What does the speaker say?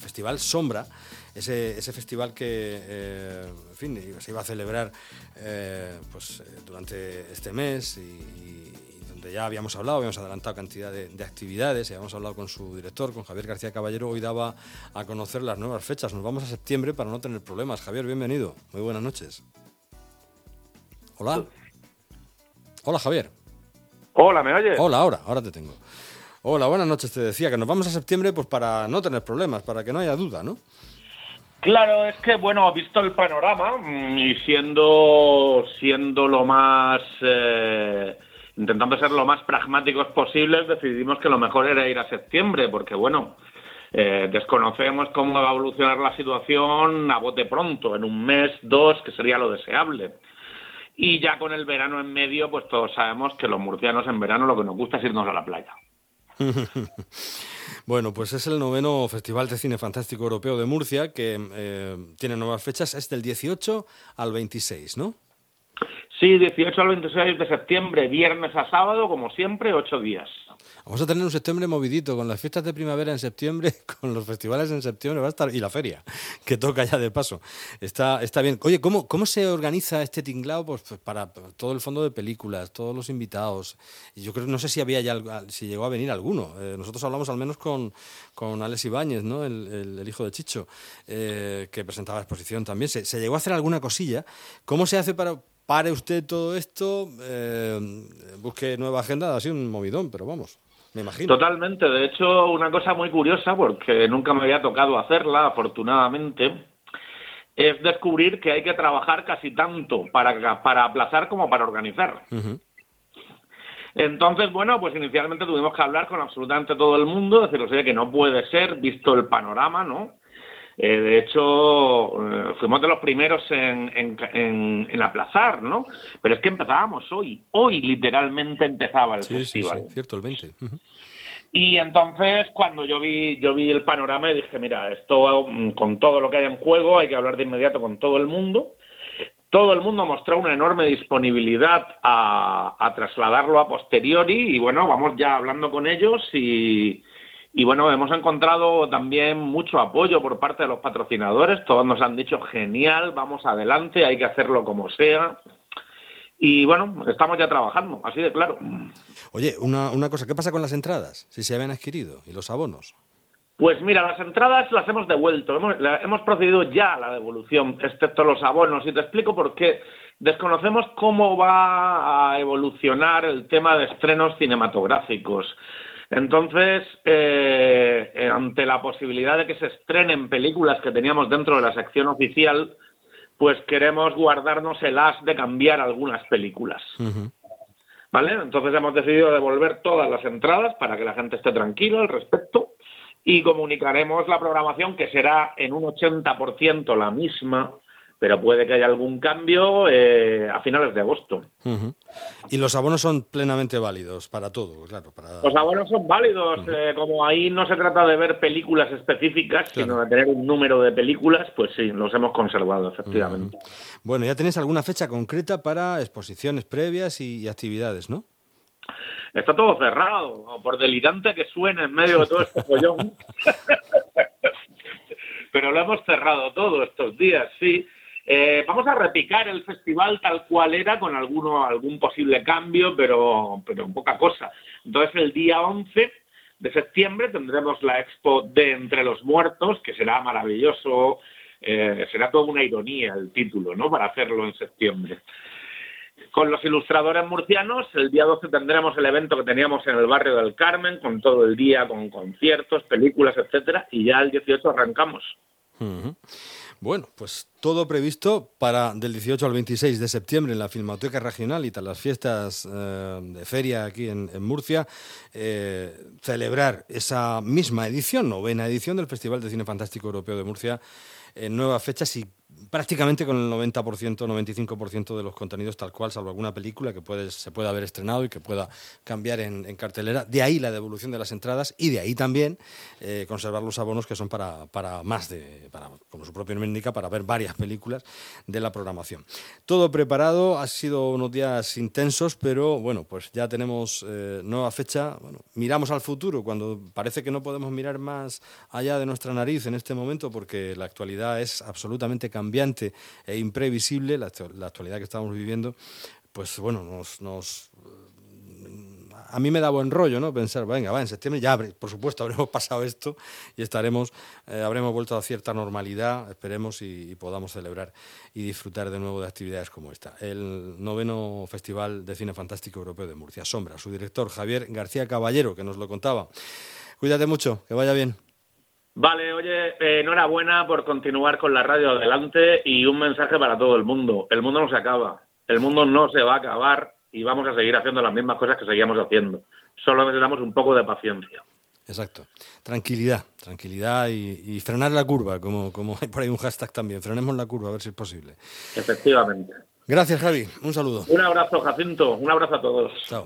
Festival Sombra, ese, ese festival que, eh, en fin, se iba a celebrar eh, pues, durante este mes y, donde ya habíamos hablado, habíamos adelantado cantidad de, de actividades, y habíamos hablado con su director, con Javier García Caballero, hoy daba a conocer las nuevas fechas. Nos vamos a septiembre para no tener problemas. Javier, bienvenido. Muy buenas noches. Hola. Hola, Javier. Hola, ¿me oyes? Hola, ahora, ahora te tengo. Hola, buenas noches. Te decía que nos vamos a septiembre pues para no tener problemas, para que no haya duda, ¿no? Claro, es que bueno, visto el panorama mm, y siendo siendo lo más eh, intentando ser lo más pragmáticos posibles, decidimos que lo mejor era ir a septiembre, porque bueno, eh, desconocemos cómo va a evolucionar la situación a bote pronto, en un mes, dos, que sería lo deseable. Y ya con el verano en medio, pues todos sabemos que los murcianos en verano lo que nos gusta es irnos a la playa. bueno, pues es el noveno Festival de Cine Fantástico Europeo de Murcia, que eh, tiene nuevas fechas, es del 18 al 26, ¿no? Sí, 18 al 26 de septiembre, viernes a sábado, como siempre, ocho días. Vamos a tener un septiembre movidito, con las fiestas de primavera en septiembre, con los festivales en septiembre, va a estar, y la feria, que toca ya de paso. Está, está bien. Oye, ¿cómo, ¿cómo se organiza este tinglao pues, pues para todo el fondo de películas, todos los invitados? Yo creo, no sé si había ya, si llegó a venir alguno. Eh, nosotros hablamos al menos con, con Alex Ibáñez, ¿no? el, hijo de Chicho, eh, que presentaba la exposición también. Se, se llegó a hacer alguna cosilla. ¿Cómo se hace para, pare usted todo esto, eh, busque nueva agenda, ha sido un movidón, pero vamos. Me imagino. Totalmente. De hecho, una cosa muy curiosa, porque nunca me había tocado hacerla, afortunadamente, es descubrir que hay que trabajar casi tanto para, para aplazar como para organizar. Entonces, bueno, pues inicialmente tuvimos que hablar con absolutamente todo el mundo, decir, o sea, que no puede ser, visto el panorama, ¿no? Eh, de hecho, eh, fuimos de los primeros en, en, en, aplazar, ¿no? Pero es que empezábamos hoy. Hoy literalmente empezaba el festival. Sí, cierto, el 20. Y entonces, cuando yo vi, yo vi el panorama y dije, mira, esto mm, con todo lo que hay en juego, hay que hablar de inmediato con todo el mundo. Todo el mundo mostró una enorme disponibilidad a, a trasladarlo a posteriori y bueno, vamos ya hablando con ellos y, y bueno, hemos encontrado también mucho apoyo por parte de los patrocinadores. Todos nos han dicho, genial, vamos adelante, hay que hacerlo como sea. Y bueno, estamos ya trabajando, así de claro. Oye, una, una cosa, ¿qué pasa con las entradas? Si se habían adquirido y los abonos. Pues mira, las entradas las hemos devuelto, hemos, hemos procedido ya a la devolución, excepto los abonos, y te explico por qué. Desconocemos cómo va a evolucionar el tema de estrenos cinematográficos. Entonces, eh, ante la posibilidad de que se estrenen películas que teníamos dentro de la sección oficial, pues queremos guardarnos el as de cambiar algunas películas. ¿Vale? Entonces hemos decidido devolver todas las entradas para que la gente esté tranquila al respecto y comunicaremos la programación que será en un 80% la misma pero puede que haya algún cambio eh, a finales de agosto. Y los abonos son plenamente válidos para todo, claro. Para... Los abonos son válidos, eh, como ahí no se trata de ver películas específicas, sino de tener un número de películas, pues sí, los hemos conservado, efectivamente. Bueno, ya tenéis alguna fecha concreta para exposiciones previas y, actividades, ¿no? Está todo cerrado, por delirante que suene en medio de todo este follón. pero lo hemos cerrado todo estos días, sí. Eh, vamos a repicar el festival tal cual era, con alguno, algún posible cambio, pero, pero poca cosa. Entonces, el día 11 de septiembre tendremos la expo de Entre los Muertos, que será maravilloso, eh, será toda una ironía el título, ¿no? Para hacerlo en septiembre. Con los ilustradores murcianos, el día 12 tendremos el evento que teníamos en el barrio del Carmen, con todo el día, con conciertos, películas, etcétera, y ya el 18 arrancamos. Bueno, pues todo previsto para del 18 al 26 de septiembre en la Filmoteca Regional y tras las fiestas eh, de feria aquí en, Murcia, eh, celebrar esa misma edición, novena edición del Festival de Cine Fantástico Europeo de Murcia en nuevas fechas y prácticamente con el 90%, 95% de los contenidos tal cual, salvo alguna película que puede, se pueda haber estrenado y que pueda cambiar en, cartelera. De ahí la devolución de las entradas y de ahí también eh, conservar los abonos que son para, para más de, para, como su propio nombre indica, para ver varias varias películas de la programación. Todo preparado, ha sido unos días intensos, pero bueno, pues ya tenemos eh, nueva fecha. miramos al futuro cuando parece que no podemos mirar más allá de nuestra nariz en este momento porque la actualidad es absolutamente cambiante e imprevisible, la, actualidad que estamos viviendo, pues bueno, nos a mí me da buen rollo, ¿no? Pensar, venga, va, en septiembre ya, por supuesto, habremos pasado esto y estaremos, eh, habremos vuelto a cierta normalidad, esperemos, y, podamos celebrar y disfrutar de nuevo de actividades como esta. El noveno Festival de Cine Fantástico Europeo de Murcia, Sombra, su director Javier García Caballero, que nos lo contaba. Cuídate mucho, que vaya bien. Vale, oye, eh, enhorabuena por continuar con la radio adelante y un mensaje para todo el mundo. El mundo no se acaba, el mundo no se va a acabar y vamos a seguir haciendo las mismas cosas que seguíamos haciendo. Solo necesitamos un poco de paciencia. Exacto. Tranquilidad, tranquilidad y, frenar la curva, como, como hay por ahí un hashtag también. Frenemos la curva, a ver si es posible. Efectivamente. Gracias, Javi. Un saludo. Un abrazo, Jacinto. Un abrazo a todos. Chao.